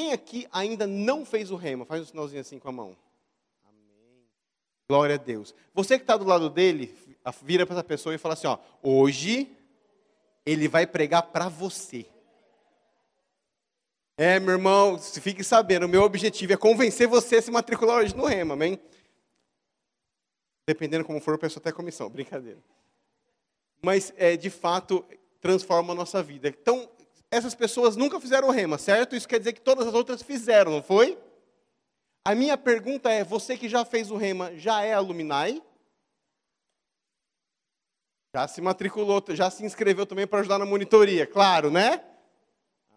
Quem aqui ainda não fez o rema? Faz um sinalzinho assim com a mão. Amém. Glória a Deus. Você que está do lado dele, vira para essa pessoa e fala assim: ó, hoje ele vai pregar para você. É, meu irmão, fique sabendo, o meu objetivo é convencer você a se matricular hoje no Rema, amém? Dependendo como for, eu peço até comissão, brincadeira. Mas, é, de fato, transforma a nossa vida. Então, essas pessoas nunca fizeram o Rema, certo? Isso quer dizer que todas as outras fizeram, não foi? A minha pergunta é: você que já fez o Rema, já é alumni? Já se matriculou, já se inscreveu também para ajudar na monitoria, claro, né?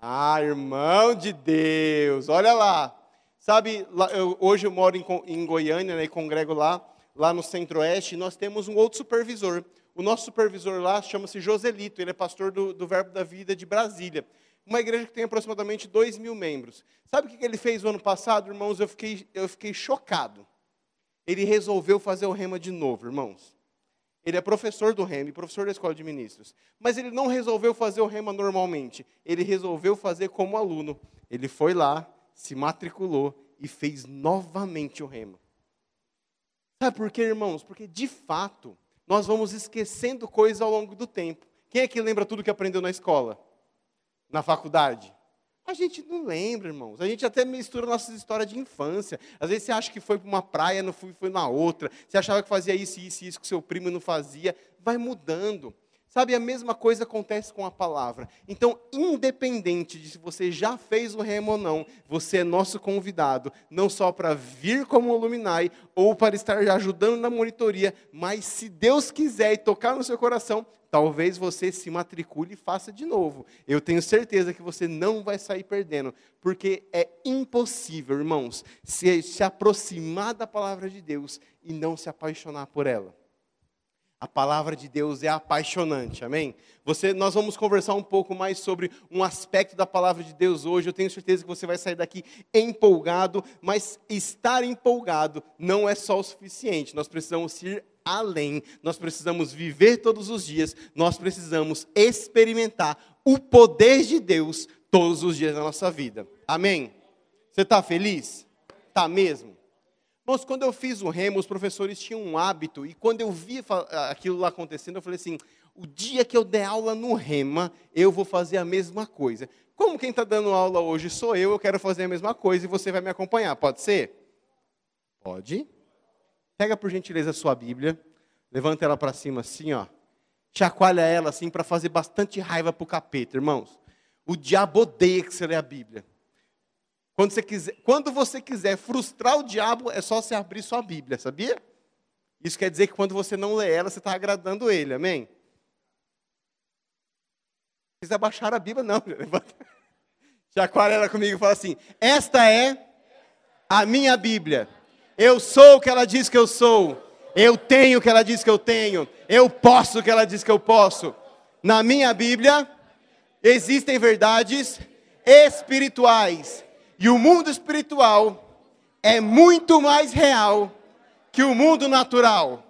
Ah, irmão de Deus, olha lá. Sabe, eu, hoje eu moro em, em Goiânia né, e congrego lá, lá no Centro-Oeste, e nós temos um outro supervisor. O nosso supervisor lá chama-se Joselito, ele é pastor do, do Verbo da Vida de Brasília. Uma igreja que tem aproximadamente 2 mil membros. Sabe o que ele fez o ano passado, irmãos? Eu fiquei, eu fiquei chocado. Ele resolveu fazer o rema de novo, irmãos. Ele é professor do REMA, professor da escola de ministros. Mas ele não resolveu fazer o REMA normalmente. Ele resolveu fazer como aluno. Ele foi lá, se matriculou e fez novamente o REMA. Sabe por quê, irmãos? Porque, de fato, nós vamos esquecendo coisas ao longo do tempo. Quem é que lembra tudo que aprendeu na escola? Na faculdade? A gente não lembra, irmãos. A gente até mistura nossas histórias de infância. Às vezes você acha que foi para uma praia, não foi, foi na outra. Você achava que fazia isso, isso, isso que seu primo não fazia. Vai mudando. Sabe, a mesma coisa acontece com a palavra. Então, independente de se você já fez o remo ou não, você é nosso convidado, não só para vir como Luminai ou para estar ajudando na monitoria, mas se Deus quiser e tocar no seu coração, talvez você se matricule e faça de novo. Eu tenho certeza que você não vai sair perdendo, porque é impossível, irmãos, se, se aproximar da palavra de Deus e não se apaixonar por ela. A palavra de Deus é apaixonante, amém? Você, nós vamos conversar um pouco mais sobre um aspecto da palavra de Deus hoje. Eu tenho certeza que você vai sair daqui empolgado, mas estar empolgado não é só o suficiente. Nós precisamos ir além. Nós precisamos viver todos os dias. Nós precisamos experimentar o poder de Deus todos os dias da nossa vida. Amém? Você está feliz? Está mesmo? Mas quando eu fiz o remo, os professores tinham um hábito, e quando eu vi aquilo lá acontecendo, eu falei assim: o dia que eu der aula no rema, eu vou fazer a mesma coisa. Como quem está dando aula hoje sou eu, eu quero fazer a mesma coisa e você vai me acompanhar, pode ser? Pode. Pega por gentileza a sua Bíblia, levanta ela para cima assim, ó. Chacoalha ela assim para fazer bastante raiva para o capeta, irmãos. O diabo odeia que você lê a Bíblia. Quando você, quiser, quando você quiser frustrar o diabo, é só você abrir sua Bíblia, sabia? Isso quer dizer que quando você não lê ela, você está agradando ele, amém? Quiser baixar a Bíblia, não. Chacoalha ela comigo e fala assim: Esta é a minha Bíblia. Eu sou o que ela diz que eu sou. Eu tenho o que ela diz que eu tenho. Eu posso o que ela diz que eu posso. Na minha Bíblia existem verdades espirituais e o mundo espiritual é muito mais real que o mundo natural.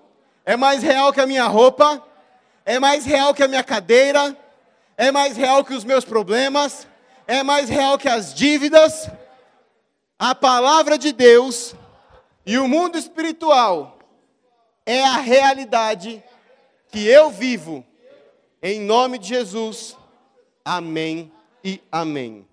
É mais real que a minha roupa, é mais real que a minha cadeira, é mais real que os meus problemas, é mais real que as dívidas. A palavra de Deus e o mundo espiritual é a realidade que eu vivo. Em nome de Jesus. Amém e amém.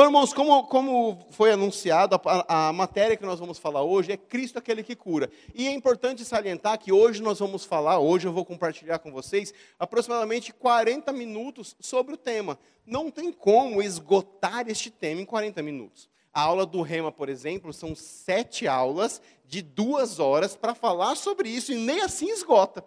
Bom, irmãos, como, como foi anunciado, a, a, matéria que nós vamos falar hoje é Cristo aquele que cura. E é importante salientar que hoje nós vamos falar, hoje eu vou compartilhar com vocês, aproximadamente 40 minutos sobre o tema. Não tem como esgotar este tema em 40 minutos. A aula do Rema, por exemplo, são sete aulas de duas horas para falar sobre isso e nem assim esgota.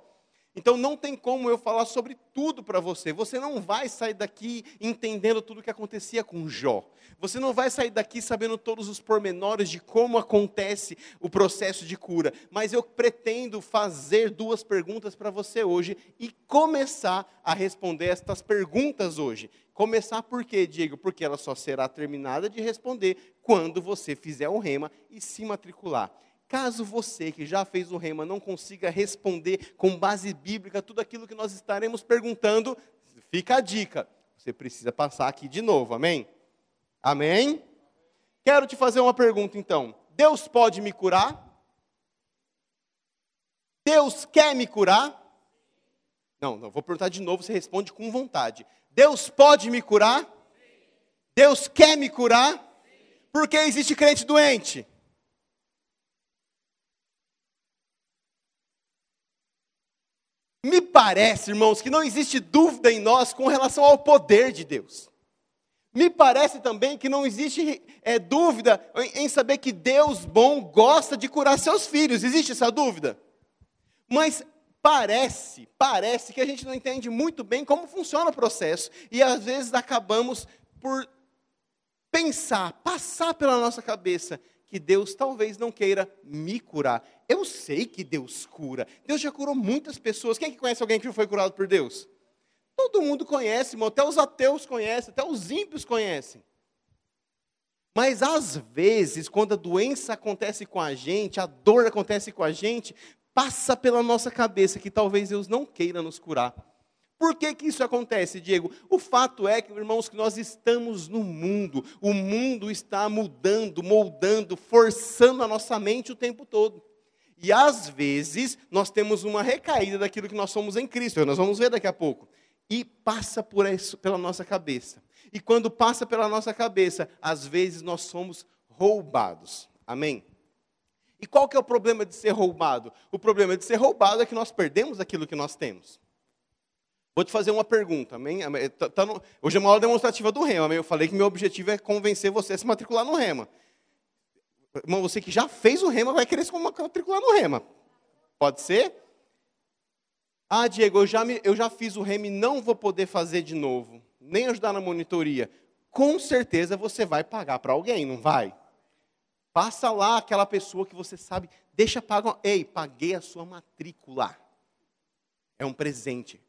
Então não tem como eu falar sobre tudo para você. Você não vai sair daqui entendendo tudo o que acontecia com Jó. Você não vai sair daqui sabendo todos os pormenores de como acontece o processo de cura. Mas eu pretendo fazer duas perguntas para você hoje e começar a responder estas perguntas hoje. Começar por quê, Diego? Porque ela só será terminada de responder quando você fizer o rema e se matricular. Caso você que já fez o rema não consiga responder com base bíblica tudo aquilo que nós estaremos perguntando, fica a dica. Você precisa passar aqui de novo, amém? Amém? Quero te fazer uma pergunta então. Deus pode me curar? Deus quer me curar? Não, não, vou perguntar de novo, você responde com vontade. Deus pode me curar? Deus quer me curar? Porque existe crente doente. Me parece, irmãos, que não existe dúvida em nós com relação ao poder de Deus. Me parece também que não existe é, dúvida em, em saber que Deus bom gosta de curar seus filhos. Existe essa dúvida? Mas parece, parece que a gente não entende muito bem como funciona o processo. E às vezes acabamos por pensar, passar pela nossa cabeça que Deus talvez não queira me curar. Eu sei que Deus cura. Deus já curou muitas pessoas. Quem é que conhece alguém que foi curado por Deus? Todo mundo conhece, irmão. Até os ateus conhecem, até os ímpios conhecem. Mas às vezes, quando a doença acontece com a gente, a dor acontece com a gente, passa pela nossa cabeça que talvez Deus não queira nos curar. Por que, que isso acontece, Diego? O fato é que, irmãos, que nós estamos no mundo. O mundo está mudando, moldando, forçando a nossa mente o tempo todo. E às vezes nós temos uma recaída daquilo que nós somos em Cristo. Nós vamos ver daqui a pouco e passa por isso, pela nossa cabeça. E quando passa pela nossa cabeça, às vezes nós somos roubados. Amém? E qual que é o problema de ser roubado? O problema de ser roubado é que nós perdemos aquilo que nós temos. Vou te fazer uma pergunta, amém? Tá, tá no, hoje é uma aula demonstrativa do Rema, amém? Eu falei que meu objetivo é convencer você a se matricular no Rema. Irmão, você que já fez o Rema vai querer se matricular no Rema. Pode ser? Ah, Diego, eu já, me, eu já fiz o REM e não vou poder fazer de novo, nem ajudar na monitoria. Com certeza você vai pagar para alguém, não vai? Passa lá aquela pessoa que você sabe, deixa pagar. Ei, paguei a sua matrícula. É um presente.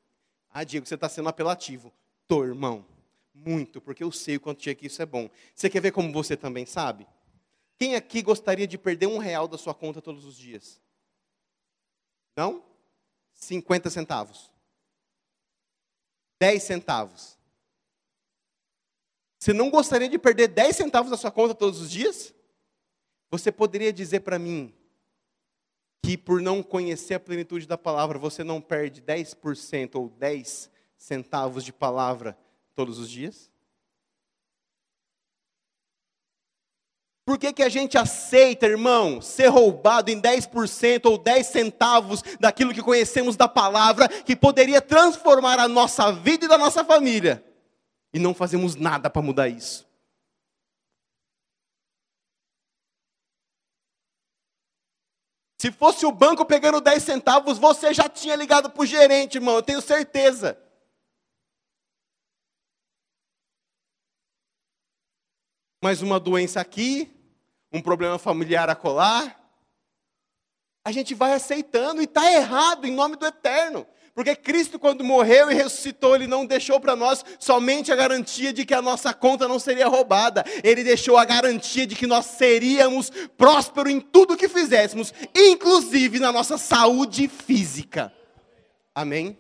Ah, Diego, você está sendo apelativo. Tô, irmão. Muito, porque eu sei o quanto tinha que isso é bom. Você quer ver como você também sabe? Quem aqui gostaria de perder um real da sua conta todos os dias? Não? 50 centavos. 10 centavos. Você não gostaria de perder 10 centavos da sua conta todos os dias? Você poderia dizer para mim que por não conhecer a plenitude da palavra, você não perde 10% ou 10 centavos de palavra todos os dias? Por que, que a gente aceita, irmão, ser roubado em 10% ou 10 centavos daquilo que conhecemos da palavra, que poderia transformar a nossa vida e da nossa família, e não fazemos nada para mudar isso? Se fosse o banco pegando 10 centavos, você já tinha ligado para o gerente, irmão, eu tenho certeza. mais uma doença aqui, um problema familiar a colar. A gente vai aceitando e está errado em nome do eterno. Porque Cristo, quando morreu e ressuscitou, Ele não deixou para nós somente a garantia de que a nossa conta não seria roubada. Ele deixou a garantia de que nós seríamos prósperos em tudo que fizéssemos, inclusive na nossa saúde física. Amém?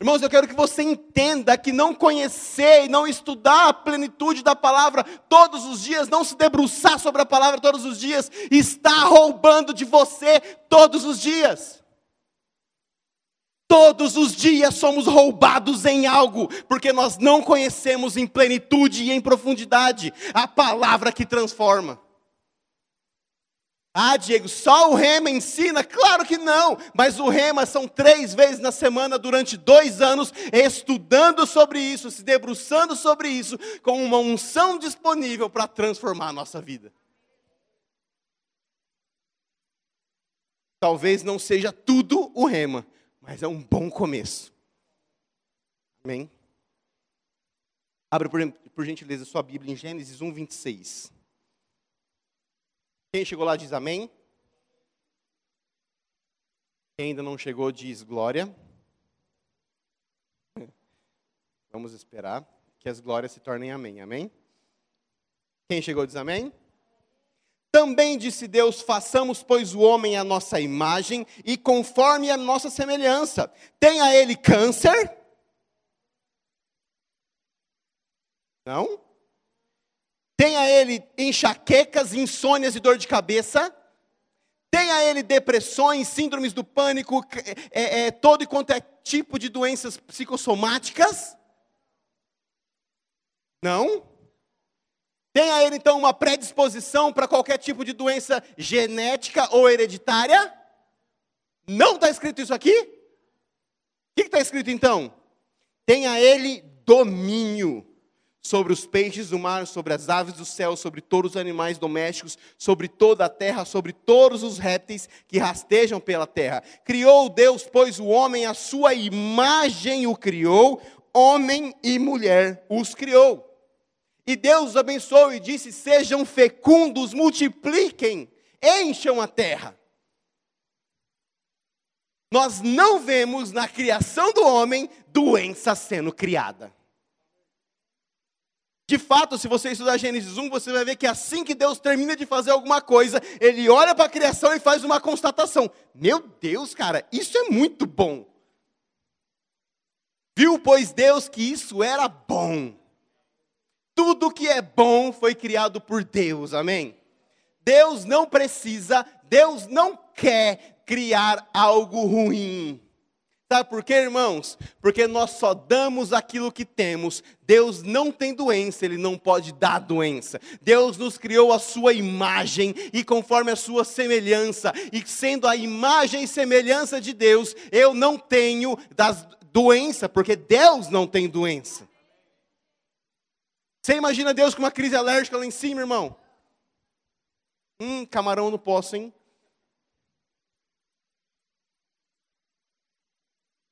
Irmãos, eu quero que você entenda que não conhecer e não estudar a plenitude da palavra todos os dias, não se debruçar sobre a palavra todos os dias, está roubando de você todos os dias. Todos os dias somos roubados em algo, porque nós não conhecemos em plenitude e em profundidade a palavra que transforma. Ah, Diego, só o rema ensina? Claro que não, mas o rema são três vezes na semana durante dois anos, estudando sobre isso, se debruçando sobre isso, com uma unção disponível para transformar a nossa vida. Talvez não seja tudo o rema, mas é um bom começo. Amém? Abra por, por gentileza sua Bíblia em Gênesis 1, 26. Quem chegou lá diz amém. Quem ainda não chegou diz glória. Vamos esperar que as glórias se tornem amém. Amém? Quem chegou diz amém. Também disse Deus: façamos, pois, o homem à nossa imagem e conforme a nossa semelhança. Tenha ele câncer? Não? Tenha ele enxaquecas, insônias e dor de cabeça. Tenha ele depressões, síndromes do pânico, é, é, todo e quanto é tipo de doenças psicossomáticas. Não. Tenha ele então uma predisposição para qualquer tipo de doença genética ou hereditária. Não está escrito isso aqui? O que está escrito então? Tenha ele domínio sobre os peixes do mar, sobre as aves do céu, sobre todos os animais domésticos, sobre toda a terra, sobre todos os répteis que rastejam pela terra. Criou Deus, pois, o homem, a sua imagem o criou, homem e mulher os criou. E Deus abençoou e disse: Sejam fecundos, multipliquem, encham a terra. Nós não vemos na criação do homem doença sendo criada. De fato, se você estudar Gênesis 1, você vai ver que assim que Deus termina de fazer alguma coisa, ele olha para a criação e faz uma constatação: Meu Deus, cara, isso é muito bom. Viu, pois, Deus que isso era bom. Tudo que é bom foi criado por Deus, amém? Deus não precisa, Deus não quer criar algo ruim. Sabe por quê, irmãos? Porque nós só damos aquilo que temos. Deus não tem doença, Ele não pode dar doença. Deus nos criou a sua imagem e conforme a sua semelhança. E sendo a imagem e semelhança de Deus, eu não tenho das doença, porque Deus não tem doença. Você imagina Deus com uma crise alérgica lá em cima, irmão? Hum, camarão no poço, hein?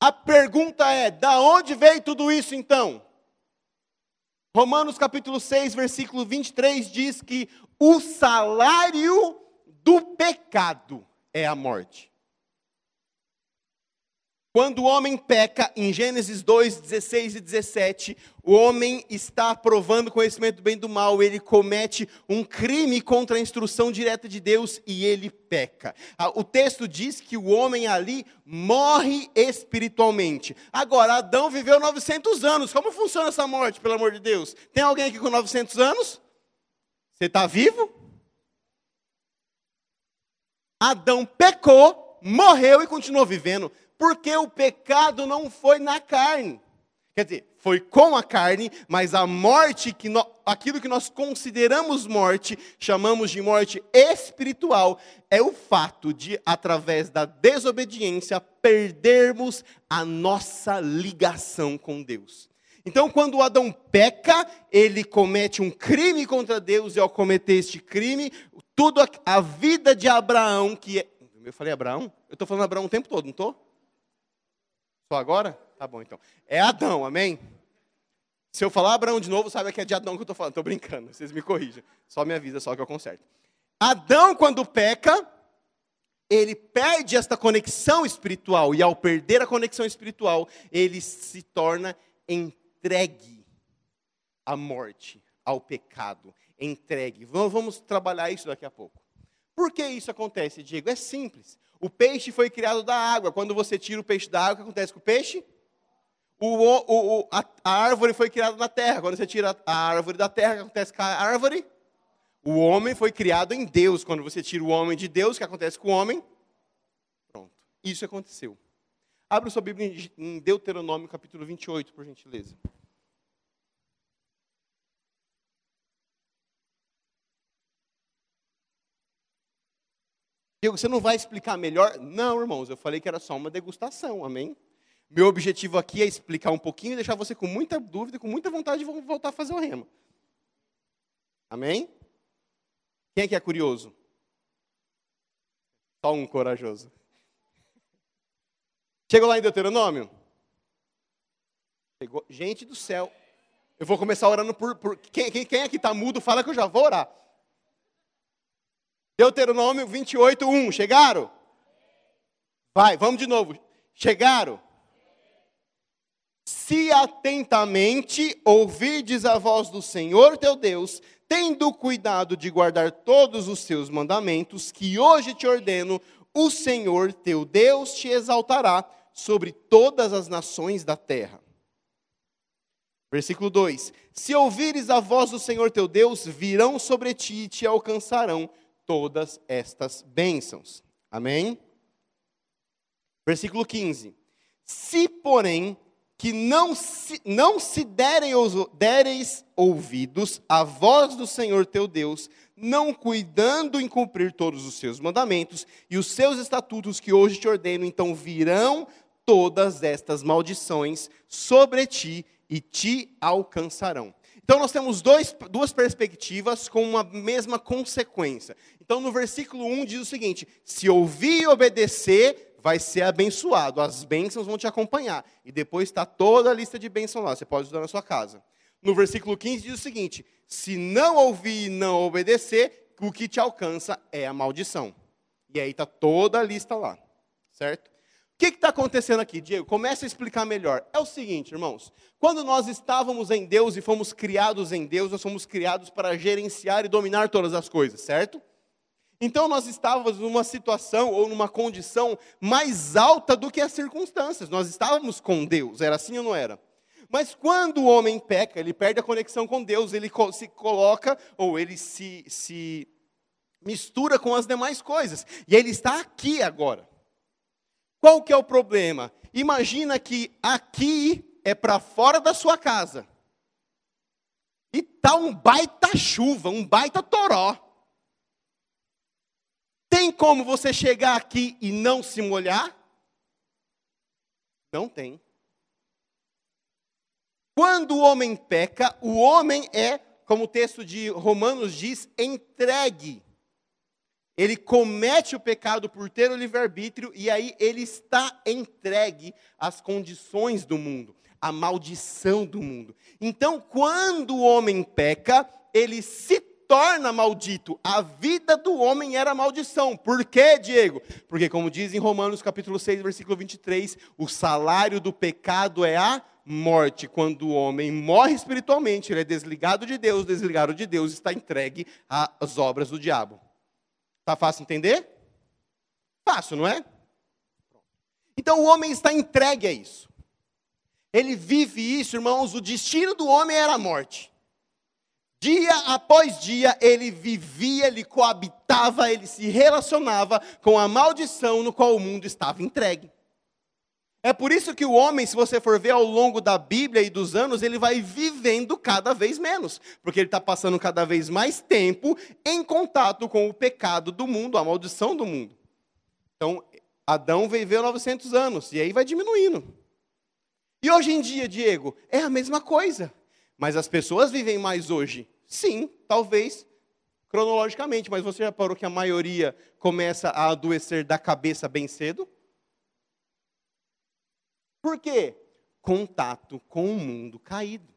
A pergunta é: da onde veio tudo isso então? Romanos capítulo 6, versículo 23 diz que o salário do pecado é a morte. Quando o homem peca, em Gênesis 2, 16 e 17, o homem está provando conhecimento do bem e do mal, ele comete um crime contra a instrução direta de Deus e ele peca. Ah, o texto diz que o homem ali morre espiritualmente. Agora, Adão viveu 900 anos. Como funciona essa morte, pelo amor de Deus? Tem alguém aqui com 900 anos? Você está vivo? Adão pecou, morreu e continuou vivendo porque o pecado não foi na carne. Quer dizer, foi com a carne, mas a morte, que no, aquilo que nós consideramos morte, chamamos de morte espiritual, é o fato de, através da desobediência, perdermos a nossa ligação com Deus. Então, quando Adão peca, ele comete um crime contra Deus, e ao cometer este crime, tudo a, a vida de Abraão, que é. Eu falei Abraão? Eu estou falando Abraão o tempo todo, não estou? Só agora? Tá bom então. É Adão, amém? Se eu falar Abraão de novo, sabe que é de Adão que eu estou falando. Estou brincando, vocês me corrijam. Só me avisa, só que eu conserto. Adão, quando peca, ele perde esta conexão espiritual. E ao perder a conexão espiritual, ele se torna entregue à morte, ao pecado. Entregue. Vamos trabalhar isso daqui a pouco. Por que isso acontece, Diego? É simples. O peixe foi criado da água. Quando você tira o peixe da água, o que acontece com o peixe? O, o, o, a, a, árvore foi criada na terra. Quando você tira a árvore da terra, o que acontece com a árvore? O homem foi criado em Deus. Quando você tira o homem de Deus, o que acontece com o homem? Pronto. Isso aconteceu. Abra sua Bíblia em Deuteronômio, capítulo 28, por gentileza. Diego, você não vai explicar melhor? Não, irmãos, eu falei que era só uma degustação, amém? Meu objetivo aqui é explicar um pouquinho e deixar você com muita dúvida, com muita vontade de voltar a fazer o rema. Amém? Quem é que é curioso? Só um corajoso. Chegou lá em Deuteronômio? Chegou. Gente do céu. Eu vou começar orando por. por quem, quem, quem aqui está mudo, fala que eu já vou orar. Deuteronômio 28, 1. Chegaram? Vai, vamos de novo. Chegaram? Se atentamente ouvides a voz do Senhor teu Deus, tendo cuidado de guardar todos os seus mandamentos, que hoje te ordeno, o Senhor teu Deus te exaltará sobre todas as nações da terra. Versículo 2: Se ouvires a voz do Senhor teu Deus, virão sobre ti e te alcançarão todas estas bênçãos. Amém? Versículo 15: Se, porém, que não se, não se derem, dereis ouvidos à voz do Senhor teu Deus, não cuidando em cumprir todos os seus mandamentos e os seus estatutos que hoje te ordeno, então virão todas estas maldições sobre ti e te alcançarão. Então nós temos dois, duas perspectivas com uma mesma consequência. Então no versículo 1 diz o seguinte: se ouvir e obedecer, vai ser abençoado, as bênçãos vão te acompanhar. E depois está toda a lista de bênçãos lá, você pode estudar na sua casa. No versículo 15 diz o seguinte: se não ouvir e não obedecer, o que te alcança é a maldição. E aí está toda a lista lá, certo? O que está acontecendo aqui, Diego? Começa a explicar melhor. É o seguinte, irmãos. Quando nós estávamos em Deus e fomos criados em Deus, nós fomos criados para gerenciar e dominar todas as coisas, certo? Então nós estávamos numa situação ou numa condição mais alta do que as circunstâncias. Nós estávamos com Deus, era assim ou não era? Mas quando o homem peca, ele perde a conexão com Deus, ele se coloca ou ele se, se mistura com as demais coisas. E ele está aqui agora. Qual que é o problema? Imagina que aqui é para fora da sua casa. E tá um baita chuva, um baita toró. Tem como você chegar aqui e não se molhar? Não tem. Quando o homem peca, o homem é, como o texto de Romanos diz, entregue ele comete o pecado por ter o livre-arbítrio e aí ele está entregue às condições do mundo, à maldição do mundo. Então, quando o homem peca, ele se torna maldito. A vida do homem era maldição. Por quê, Diego? Porque, como diz em Romanos capítulo 6, versículo 23, o salário do pecado é a morte. Quando o homem morre espiritualmente, ele é desligado de Deus, desligado de Deus, está entregue às obras do diabo. Tá fácil entender? Fácil, não é? Então o homem está entregue a isso. Ele vive isso, irmãos, o destino do homem era a morte. Dia após dia ele vivia, ele coabitava, ele se relacionava com a maldição no qual o mundo estava entregue. É por isso que o homem, se você for ver ao longo da Bíblia e dos anos, ele vai vivendo cada vez menos, porque ele está passando cada vez mais tempo em contato com o pecado do mundo, a maldição do mundo. Então, Adão viveu 900 anos, e aí vai diminuindo. E hoje em dia, Diego, é a mesma coisa. Mas as pessoas vivem mais hoje? Sim, talvez cronologicamente, mas você já parou que a maioria começa a adoecer da cabeça bem cedo? Por quê? Contato com o mundo caído.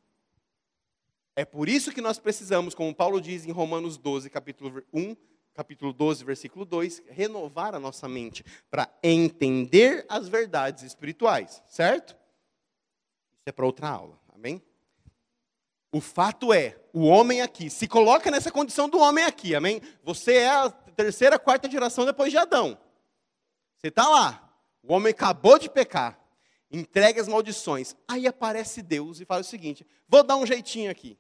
É por isso que nós precisamos, como Paulo diz em Romanos 12, capítulo 1, capítulo 12, versículo 2, renovar a nossa mente para entender as verdades espirituais, certo? Isso é para outra aula, amém? O fato é, o homem aqui, se coloca nessa condição do homem aqui, amém? Você é a terceira, quarta geração depois de Adão. Você está lá, o homem acabou de pecar entregue as maldições. Aí aparece Deus e fala o seguinte: vou dar um jeitinho aqui.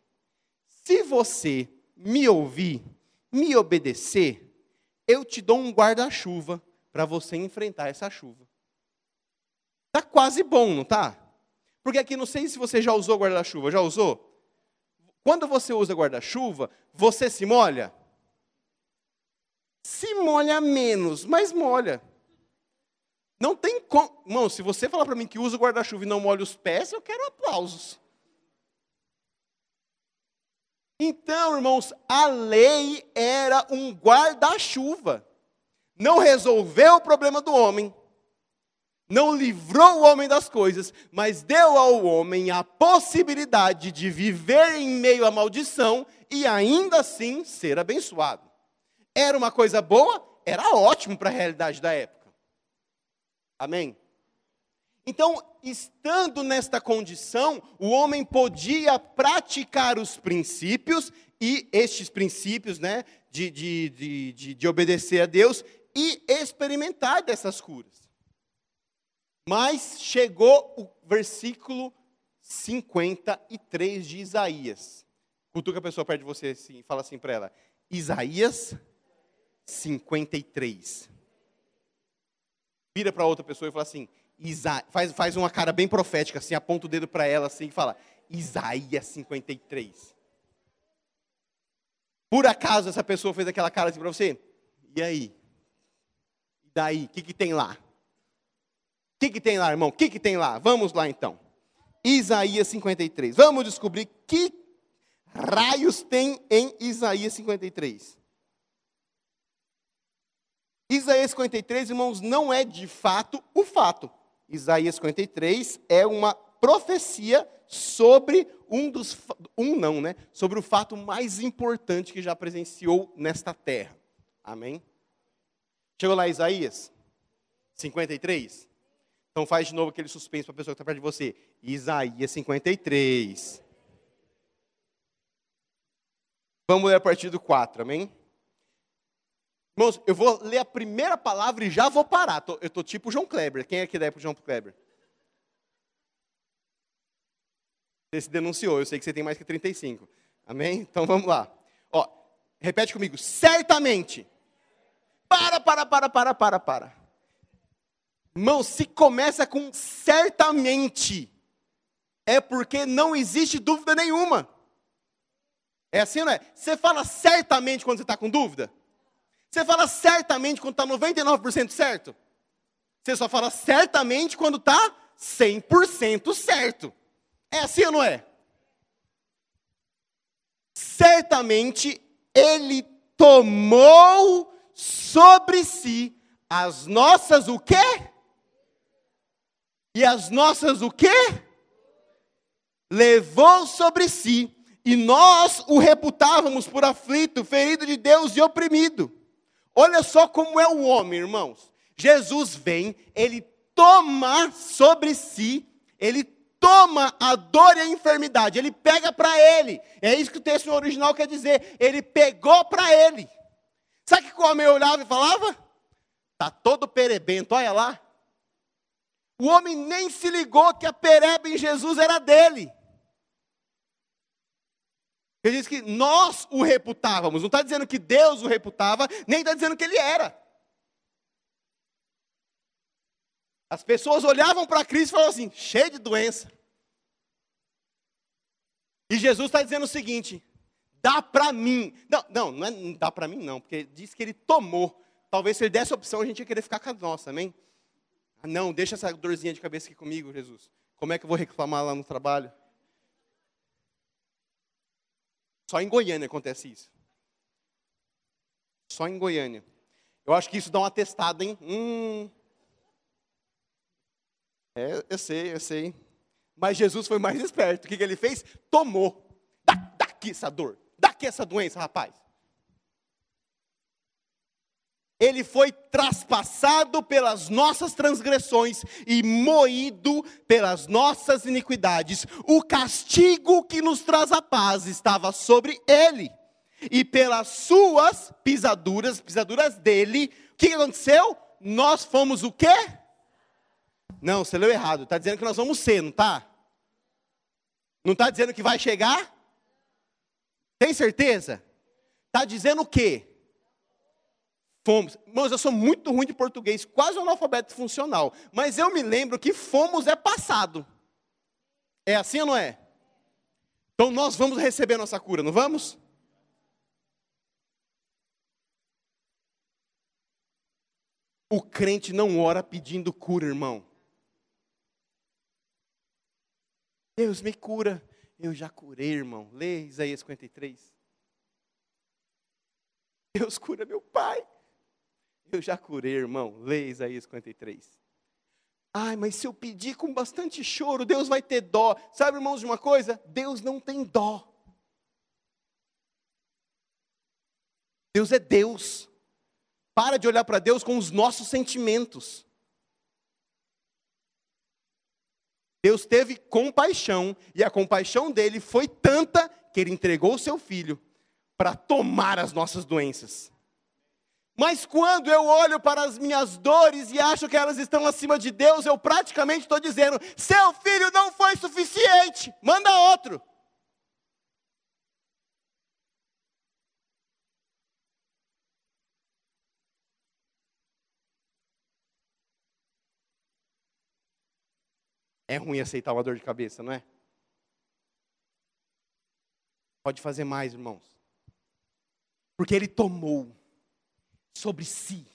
Se você me ouvir, me obedecer, eu te dou um guarda-chuva para você enfrentar essa chuva. Tá quase bom, não tá? Porque aqui não sei se você já usou guarda-chuva, já usou? Quando você usa guarda-chuva, você se molha? Se molha menos, mas molha. Não tem como. Irmão, se você falar para mim que usa o guarda-chuva e não molha os pés, eu quero aplausos. Então, irmãos, a lei era um guarda-chuva. Não resolveu o problema do homem, não livrou o homem das coisas, mas deu ao homem a possibilidade de viver em meio à maldição e ainda assim ser abençoado. Era uma coisa boa? Era ótimo para a realidade da época. Amém? Então, estando nesta condição, o homem podia praticar os princípios, e estes princípios, né, de, de, de, de, de obedecer a Deus, e experimentar dessas curas. Mas chegou o versículo 53 de Isaías. Cutuca a pessoa perto de você assim, e fala assim para ela: Isaías 53. Vira para outra pessoa e fala assim: Isa... faz, faz uma cara bem profética, assim, aponta o dedo para ela assim e fala: Isaías 53. Por acaso essa pessoa fez aquela cara assim para você? E aí? E daí? O que, que tem lá? O que, que tem lá, irmão? O que, que tem lá? Vamos lá então. Isaías 53. Vamos descobrir que raios tem em Isaías 53. Isaías 53, irmãos, não é de fato o fato. Isaías 53 é uma profecia sobre um dos um não, né? Sobre o fato mais importante que já presenciou nesta terra. Amém. Chegou lá Isaías 53. Então faz de novo aquele suspense para a pessoa que está perto de você. Isaías 53. Vamos ler a partir do 4, amém? Irmãos, eu vou ler a primeira palavra e já vou parar. Eu estou tipo João Kleber. Quem é que der para o João Kleber? Você se denunciou, eu sei que você tem mais que 35. Amém? Então vamos lá. Ó, repete comigo. Certamente. Para, para, para, para, para, para. Irmão, se começa com certamente, é porque não existe dúvida nenhuma. É assim, não é? Você fala certamente quando você está com dúvida? Você fala certamente quando está 99% certo? Você só fala certamente quando está 100% certo. É assim ou não é? Certamente ele tomou sobre si as nossas o quê? E as nossas o quê? Levou sobre si e nós o reputávamos por aflito, ferido de Deus e oprimido. Olha só como é o homem, irmãos. Jesus vem, ele toma sobre si, ele toma a dor e a enfermidade, ele pega para ele. É isso que o texto original quer dizer. Ele pegou para ele. Sabe que o homem olhava e falava? Tá todo perebento, olha lá. O homem nem se ligou que a pereba em Jesus era dele. Ele diz que nós o reputávamos. Não está dizendo que Deus o reputava, nem está dizendo que ele era. As pessoas olhavam para Cristo e falavam assim: cheio de doença. E Jesus está dizendo o seguinte: dá para mim. Não, não, não, é, não dá para mim, não, porque diz que ele tomou. Talvez se ele desse a opção, a gente ia querer ficar com a nossa, amém? Ah, não, deixa essa dorzinha de cabeça aqui comigo, Jesus. Como é que eu vou reclamar lá no trabalho? Só em Goiânia acontece isso. Só em Goiânia. Eu acho que isso dá uma testada, hein? Hum. É, eu sei, eu sei. Mas Jesus foi mais esperto. O que, que ele fez? Tomou. Dá, dá aqui essa dor. Dá aqui essa doença, rapaz. Ele foi traspassado pelas nossas transgressões e moído pelas nossas iniquidades. O castigo que nos traz a paz estava sobre ele. E pelas suas pisaduras, pisaduras dele, o que aconteceu? Nós fomos o quê? Não, você leu errado. Está dizendo que nós vamos ser, não está? Não está dizendo que vai chegar? Tem certeza? Está dizendo o quê? Fomos. Irmãos, eu sou muito ruim de português, quase um analfabeto funcional. Mas eu me lembro que fomos é passado. É assim ou não é? Então nós vamos receber a nossa cura, não vamos? O crente não ora pedindo cura, irmão. Deus me cura. Eu já curei, irmão. Lê Isaías 53. Deus cura meu pai. Eu já curei, irmão. Lê Isaías 53. Ai, mas se eu pedir com bastante choro, Deus vai ter dó. Sabe, irmãos, de uma coisa? Deus não tem dó. Deus é Deus. Para de olhar para Deus com os nossos sentimentos. Deus teve compaixão, e a compaixão dele foi tanta que ele entregou o seu filho para tomar as nossas doenças. Mas quando eu olho para as minhas dores e acho que elas estão acima de Deus, eu praticamente estou dizendo: seu filho não foi suficiente, manda outro. É ruim aceitar uma dor de cabeça, não é? Pode fazer mais, irmãos. Porque ele tomou sobre si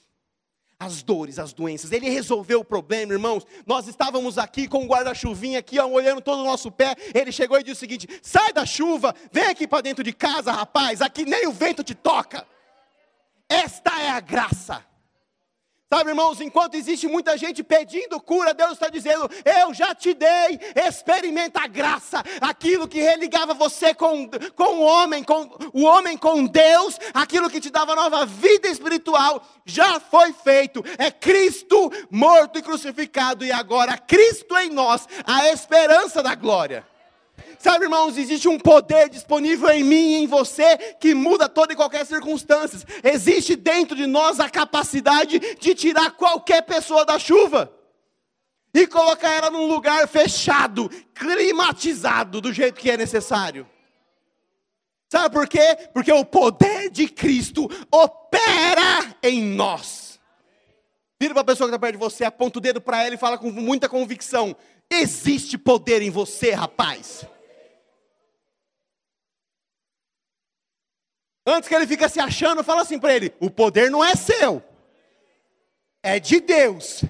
as dores, as doenças. Ele resolveu o problema, irmãos. Nós estávamos aqui com o guarda-chuvinha aqui, ó, olhando todo o nosso pé. Ele chegou e disse o seguinte: "Sai da chuva, vem aqui para dentro de casa, rapaz. Aqui nem o vento te toca. Esta é a graça." Sabe, irmãos, enquanto existe muita gente pedindo cura, Deus está dizendo: Eu já te dei, experimenta a graça, aquilo que religava você com, com o homem, com o homem com Deus, aquilo que te dava nova vida espiritual, já foi feito. É Cristo morto e crucificado, e agora Cristo em nós, a esperança da glória. Sabe, irmãos, existe um poder disponível em mim e em você que muda toda e qualquer circunstância. Existe dentro de nós a capacidade de tirar qualquer pessoa da chuva e colocar ela num lugar fechado, climatizado, do jeito que é necessário. Sabe por quê? Porque o poder de Cristo opera em nós. Vira para a pessoa que está perto de você, aponta o dedo para ela e fala com muita convicção: existe poder em você, rapaz. Antes que ele fique se achando, fala assim para ele: o poder não é seu, é de Deus,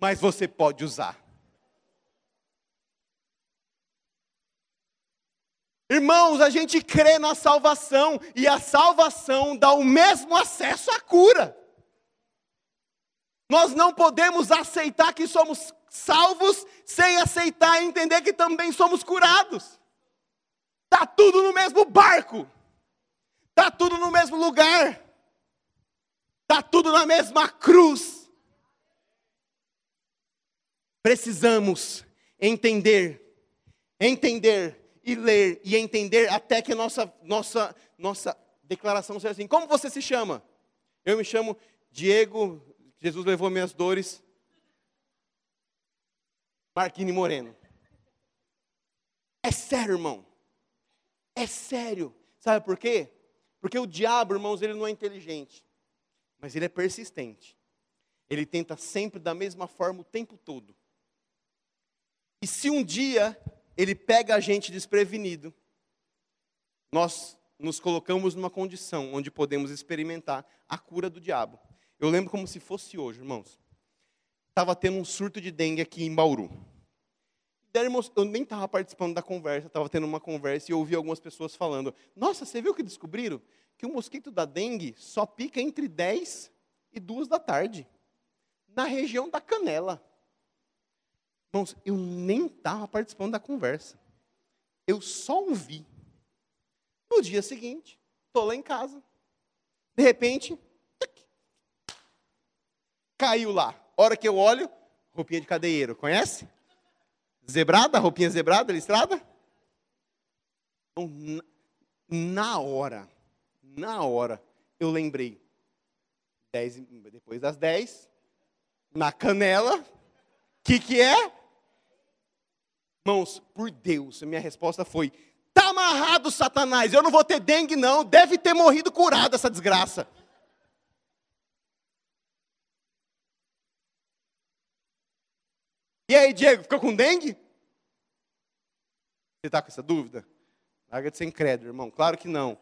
mas você pode usar. Irmãos, a gente crê na salvação e a salvação dá o mesmo acesso à cura. Nós não podemos aceitar que somos salvos sem aceitar e entender que também somos curados. Está tudo no mesmo barco. Está tudo no mesmo lugar. Está tudo na mesma cruz. Precisamos entender, entender e ler e entender até que nossa nossa nossa declaração seja assim. Como você se chama? Eu me chamo Diego. Jesus levou minhas dores. Marquine Moreno. É sério, irmão. É sério. Sabe por quê? Porque o diabo, irmãos, ele não é inteligente, mas ele é persistente. Ele tenta sempre da mesma forma o tempo todo. E se um dia ele pega a gente desprevenido, nós nos colocamos numa condição onde podemos experimentar a cura do diabo. Eu lembro como se fosse hoje, irmãos. Estava tendo um surto de dengue aqui em Bauru. Eu nem estava participando da conversa, estava tendo uma conversa e eu ouvi algumas pessoas falando: Nossa, você viu que descobriram? Que o mosquito da dengue só pica entre 10 e 2 da tarde, na região da canela. Irmãos, eu nem estava participando da conversa, eu só ouvi. No dia seguinte, estou lá em casa, de repente, caiu lá. Hora que eu olho, roupinha de cadeieiro, conhece? Zebrada, roupinha zebrada, listrada? Então, na hora, na hora, eu lembrei. Dez, depois das dez, na canela, o que, que é? Irmãos, por Deus, minha resposta foi: tá amarrado, Satanás, eu não vou ter dengue, não, deve ter morrido curado essa desgraça. E aí, Diego, ficou com dengue? Você está com essa dúvida? Larga de ser incrédulo, irmão. Claro que não.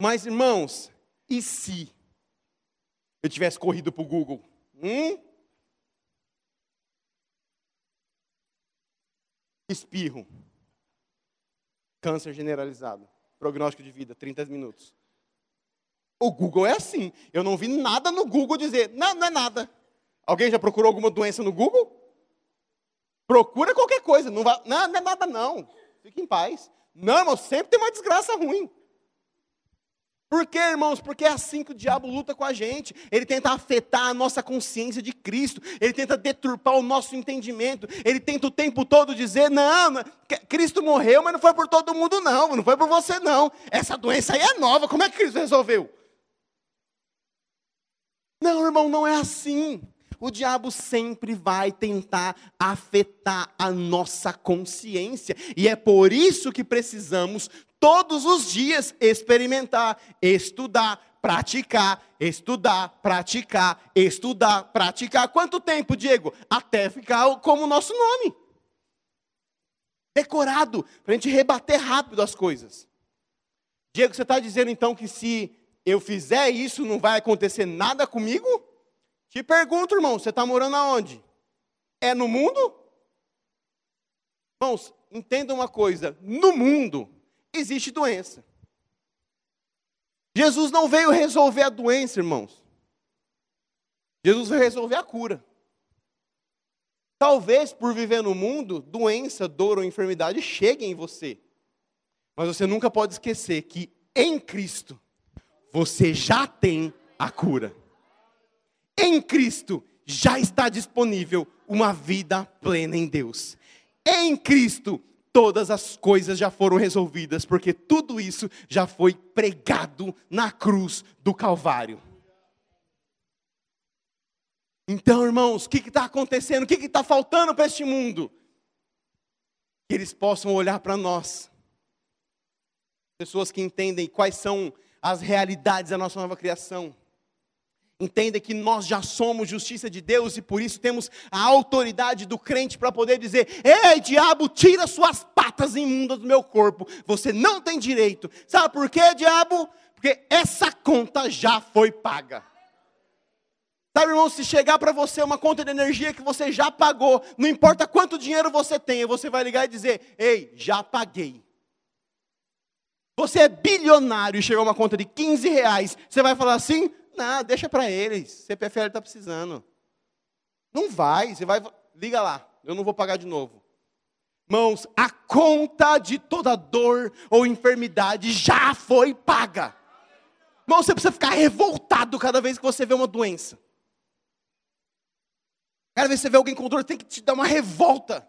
Mas, irmãos, e se eu tivesse corrido para o Google? Hum? Espirro. Câncer generalizado. Prognóstico de vida, 30 minutos. O Google é assim. Eu não vi nada no Google dizer, não, não é nada. Alguém já procurou alguma doença no Google? Procura qualquer coisa. Não, vai, não, não é nada não. Fique em paz. Não, irmão, sempre tem uma desgraça ruim. Por quê, irmãos? Porque é assim que o diabo luta com a gente. Ele tenta afetar a nossa consciência de Cristo. Ele tenta deturpar o nosso entendimento. Ele tenta o tempo todo dizer: não, Cristo morreu, mas não foi por todo mundo, não. Não foi por você, não. Essa doença aí é nova. Como é que Cristo resolveu? Não, irmão, não é assim. O diabo sempre vai tentar afetar a nossa consciência. E é por isso que precisamos todos os dias experimentar, estudar, praticar, estudar, praticar, estudar, praticar. Quanto tempo, Diego? Até ficar como o nosso nome. Decorado, para a gente rebater rápido as coisas. Diego, você está dizendo então que se eu fizer isso, não vai acontecer nada comigo? Te pergunto, irmão, você está morando aonde? É no mundo? Irmãos, entenda uma coisa: no mundo, existe doença. Jesus não veio resolver a doença, irmãos. Jesus veio resolver a cura. Talvez por viver no mundo, doença, dor ou enfermidade cheguem em você. Mas você nunca pode esquecer que em Cristo você já tem a cura. Em Cristo já está disponível uma vida plena em Deus. Em Cristo todas as coisas já foram resolvidas, porque tudo isso já foi pregado na cruz do Calvário. Então, irmãos, o que está acontecendo? O que está faltando para este mundo? Que eles possam olhar para nós, pessoas que entendem quais são as realidades da nossa nova criação Entenda que nós já somos justiça de Deus e por isso temos a autoridade do crente para poder dizer: Ei, diabo, tira suas patas imundas do meu corpo. Você não tem direito. Sabe por quê, diabo? Porque essa conta já foi paga. Sabe, irmão, se chegar para você uma conta de energia que você já pagou, não importa quanto dinheiro você tenha, você vai ligar e dizer: Ei, já paguei. Você é bilionário e chegou uma conta de 15 reais, você vai falar assim: não, deixa para eles. CPFL está precisando. Não vai, você vai. Liga lá, eu não vou pagar de novo. Irmãos, a conta de toda dor ou enfermidade já foi paga. Irmão, você precisa ficar revoltado cada vez que você vê uma doença. Cada vez que você vê alguém com dor, tem que te dar uma revolta.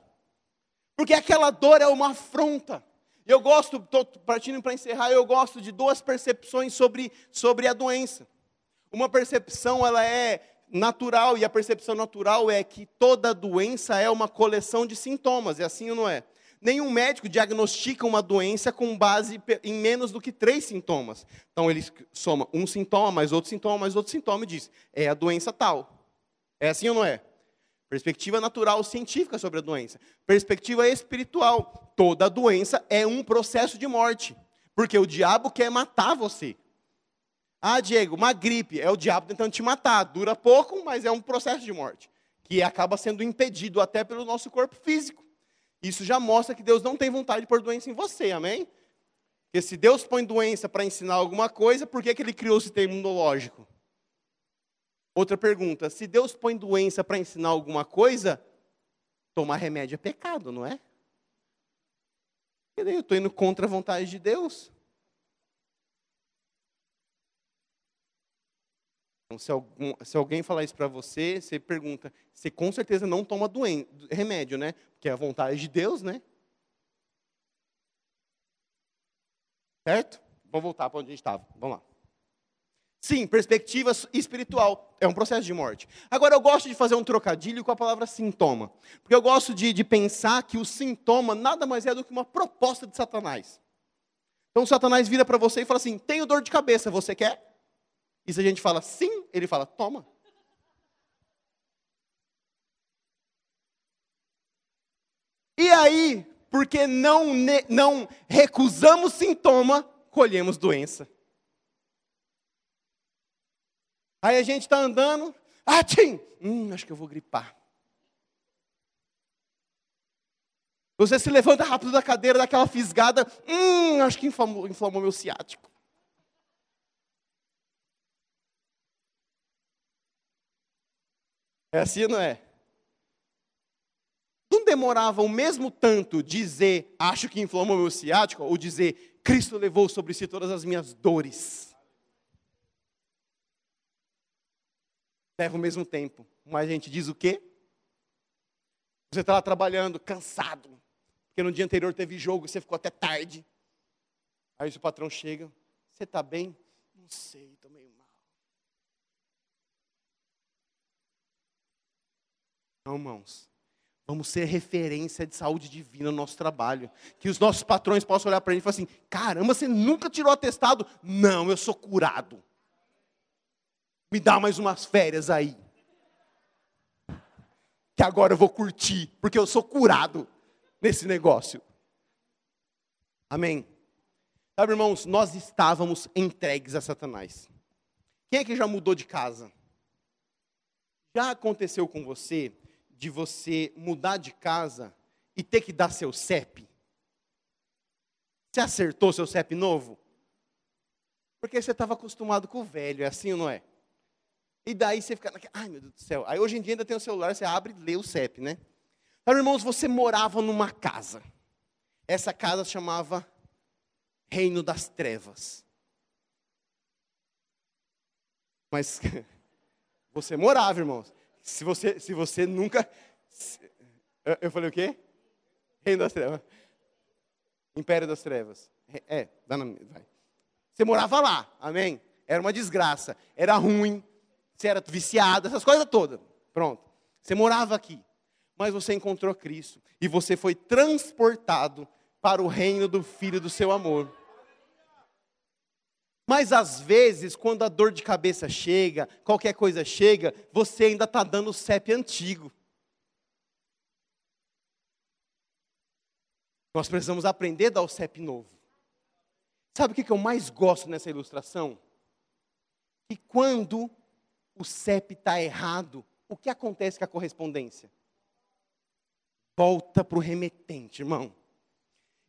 Porque aquela dor é uma afronta. Eu gosto, estou partindo para encerrar, eu gosto de duas percepções sobre, sobre a doença. Uma percepção ela é natural e a percepção natural é que toda doença é uma coleção de sintomas, é assim ou não é? Nenhum médico diagnostica uma doença com base em menos do que três sintomas. Então ele soma um sintoma, mais outro sintoma, mais outro sintoma e diz: é a doença tal. É assim ou não é? Perspectiva natural científica sobre a doença. Perspectiva espiritual. Toda doença é um processo de morte. Porque o diabo quer matar você. Ah, Diego, uma gripe é o diabo tentando te matar. Dura pouco, mas é um processo de morte, que acaba sendo impedido até pelo nosso corpo físico. Isso já mostra que Deus não tem vontade de pôr doença em você, amém? Porque se Deus põe doença para ensinar alguma coisa, por que, que ele criou o sistema imunológico? Outra pergunta: se Deus põe doença para ensinar alguma coisa, tomar remédio é pecado, não é? E daí eu estou indo contra a vontade de Deus. Então, se, algum, se alguém falar isso para você, você pergunta, você com certeza não toma doen remédio, né? Porque é a vontade de Deus, né? Certo? Vamos voltar para onde a gente estava. Vamos lá. Sim, perspectiva espiritual. É um processo de morte. Agora, eu gosto de fazer um trocadilho com a palavra sintoma. Porque eu gosto de, de pensar que o sintoma nada mais é do que uma proposta de Satanás. Então, Satanás vira para você e fala assim: tenho dor de cabeça, você quer? E se a gente fala sim, ele fala, toma. E aí, porque não, não recusamos sintoma, colhemos doença. Aí a gente está andando, ah, tchim, hum, acho que eu vou gripar. Você se levanta rápido da cadeira, dá aquela fisgada, hum, acho que inflamou, inflamou meu ciático. É assim, não é? Não demorava o mesmo tanto dizer, acho que inflamou meu ciático, ou dizer, Cristo levou sobre si todas as minhas dores. Leva o mesmo tempo, mas a gente diz o quê? Você está lá trabalhando, cansado, porque no dia anterior teve jogo, você ficou até tarde. Aí o patrão chega, você está bem? Não sei, Não, irmãos. Vamos ser referência de saúde divina no nosso trabalho. Que os nossos patrões possam olhar para a gente e falar assim: caramba, você nunca tirou atestado? Não, eu sou curado. Me dá mais umas férias aí. Que agora eu vou curtir, porque eu sou curado nesse negócio. Amém. Sabe, irmãos, nós estávamos entregues a Satanás. Quem é que já mudou de casa? Já aconteceu com você de você mudar de casa e ter que dar seu CEP? Você acertou seu CEP novo? Porque você estava acostumado com o velho, é assim ou não é? E daí você fica, ai meu Deus do céu. Aí hoje em dia ainda tem o celular, você abre e lê o CEP, né? Então, irmãos, você morava numa casa. Essa casa chamava Reino das Trevas. Mas você morava, irmãos. Se você, se você nunca. Eu falei o quê? Reino das Trevas. Império das Trevas. É, dá na, vai. Você morava lá, amém? Era uma desgraça, era ruim, você era viciado, essas coisas todas. Pronto. Você morava aqui, mas você encontrou Cristo e você foi transportado para o reino do Filho do seu amor. Mas às vezes, quando a dor de cabeça chega, qualquer coisa chega, você ainda está dando o CEP antigo. Nós precisamos aprender a dar o CEP novo. Sabe o que eu mais gosto nessa ilustração? Que quando o CEP está errado, o que acontece com a correspondência? Volta para o remetente, irmão.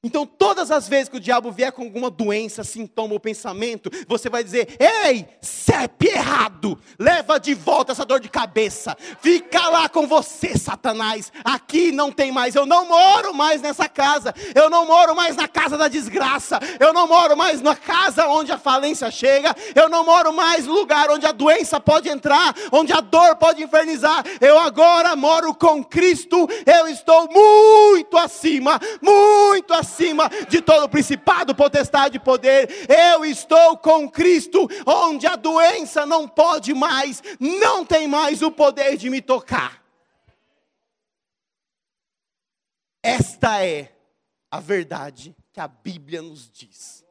Então, todas as vezes que o diabo vier com alguma doença, sintoma ou pensamento, você vai dizer: Ei, CEP errado, leva de volta essa dor de cabeça, fica lá com você, Satanás. Aqui não tem mais, eu não moro mais nessa casa, eu não moro mais na casa da desgraça, eu não moro mais na casa onde a falência chega, eu não moro mais no lugar onde a doença pode entrar, onde a dor pode infernizar. Eu agora moro com Cristo, eu estou muito acima, muito acima acima de todo principado, potestade e poder. Eu estou com Cristo, onde a doença não pode mais, não tem mais o poder de me tocar. Esta é a verdade que a Bíblia nos diz.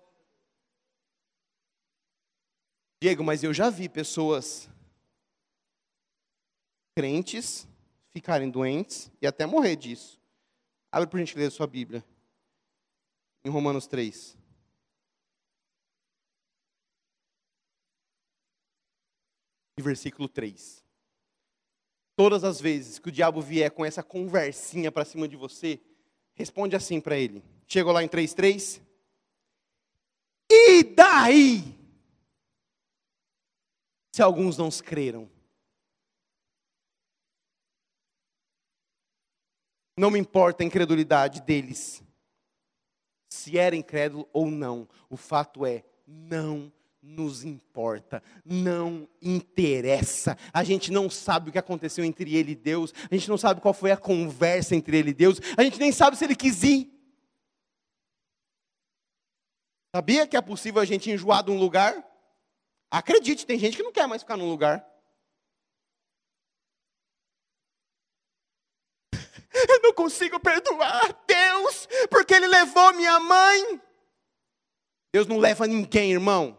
Diego, mas eu já vi pessoas crentes ficarem doentes e até morrer disso. Abre para a gente ler a sua Bíblia em Romanos 3. E versículo 3. Todas as vezes que o diabo vier com essa conversinha para cima de você, responde assim para ele. Chegou lá em 3:3. E daí? Se alguns não creram. Não me importa a incredulidade deles se era incrédulo ou não. O fato é, não nos importa, não interessa. A gente não sabe o que aconteceu entre ele e Deus, a gente não sabe qual foi a conversa entre ele e Deus, a gente nem sabe se ele quis ir. Sabia que é possível a gente enjoar de um lugar? Acredite, tem gente que não quer mais ficar num lugar. Eu não consigo perdoar Deus, porque Ele levou minha mãe. Deus não leva ninguém, irmão.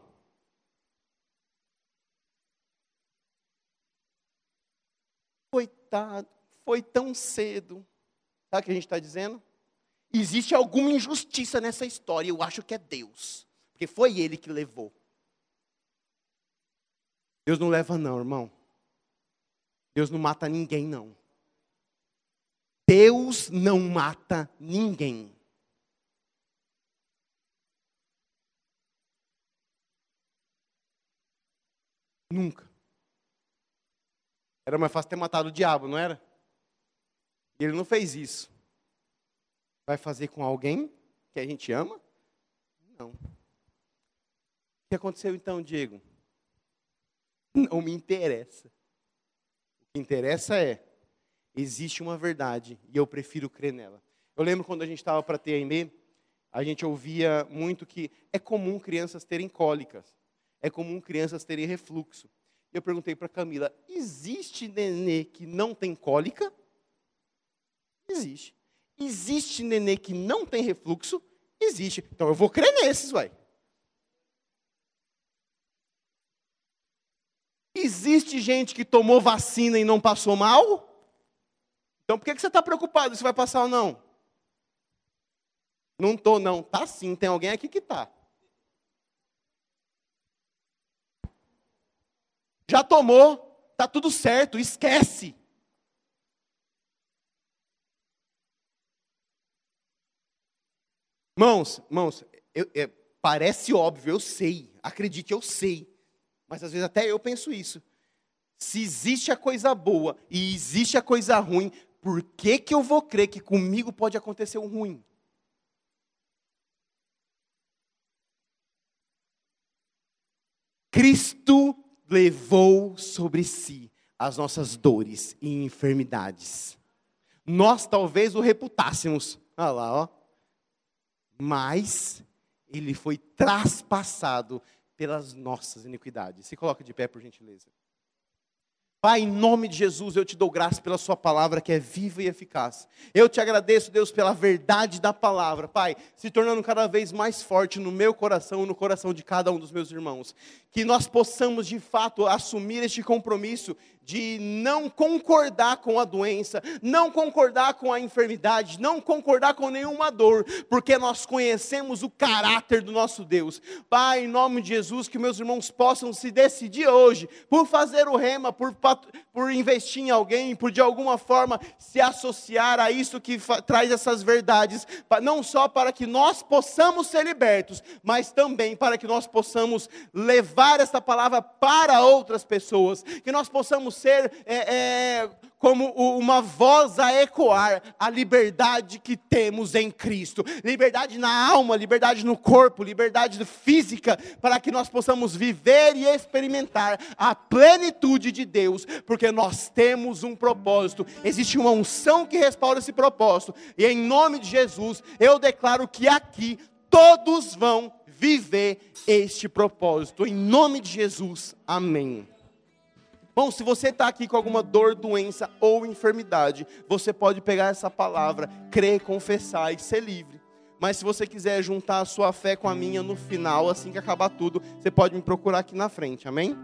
Coitado, foi tão cedo. Sabe o que a gente está dizendo? Existe alguma injustiça nessa história, eu acho que é Deus, porque foi Ele que levou. Deus não leva, não, irmão. Deus não mata ninguém, não. Deus não mata ninguém. Nunca. Era mais fácil ter matado o diabo, não era? E ele não fez isso. Vai fazer com alguém que a gente ama? Não. O que aconteceu então, Diego? Não me interessa. que interessa é, existe uma verdade e eu prefiro crer nela. Eu lembro quando a gente estava para TMB, a gente ouvia muito que é comum crianças terem cólicas, é comum crianças terem refluxo. Eu perguntei para Camila: existe nenê que não tem cólica? Existe. Existe nenê que não tem refluxo? Existe. Então eu vou crer nesses, uai. Existe gente que tomou vacina e não passou mal? Então por que você está preocupado se vai passar ou não? Não estou, não. Tá sim, tem alguém aqui que está. Já tomou, tá tudo certo, esquece. Mãos, mãos, eu, eu, parece óbvio, eu sei, acredite, eu sei. Mas às vezes até eu penso isso. Se existe a coisa boa e existe a coisa ruim, por que, que eu vou crer que comigo pode acontecer o ruim? Cristo levou sobre si as nossas dores e enfermidades. Nós talvez o reputássemos, olha lá, ó. Mas ele foi traspassado pelas nossas iniquidades. Se coloca de pé, por gentileza. Pai, em nome de Jesus, eu te dou graça pela Sua palavra que é viva e eficaz. Eu te agradeço, Deus, pela verdade da palavra, Pai, se tornando cada vez mais forte no meu coração e no coração de cada um dos meus irmãos. Que nós possamos, de fato, assumir este compromisso de não concordar com a doença, não concordar com a enfermidade, não concordar com nenhuma dor, porque nós conhecemos o caráter do nosso Deus. Pai, em nome de Jesus, que meus irmãos possam se decidir hoje por fazer o rema, por, por investir em alguém, por de alguma forma se associar a isso que traz essas verdades, não só para que nós possamos ser libertos, mas também para que nós possamos levar essa palavra para outras pessoas, que nós possamos ser é, é, como uma voz a ecoar a liberdade que temos em Cristo. Liberdade na alma, liberdade no corpo, liberdade física, para que nós possamos viver e experimentar a plenitude de Deus, porque nós temos um propósito. Existe uma unção que respalda esse propósito. E em nome de Jesus, eu declaro que aqui todos vão viver este propósito. Em nome de Jesus. Amém. Bom, se você está aqui com alguma dor, doença ou enfermidade, você pode pegar essa palavra, crer, confessar e ser livre. Mas se você quiser juntar a sua fé com a minha no final, assim que acabar tudo, você pode me procurar aqui na frente, amém?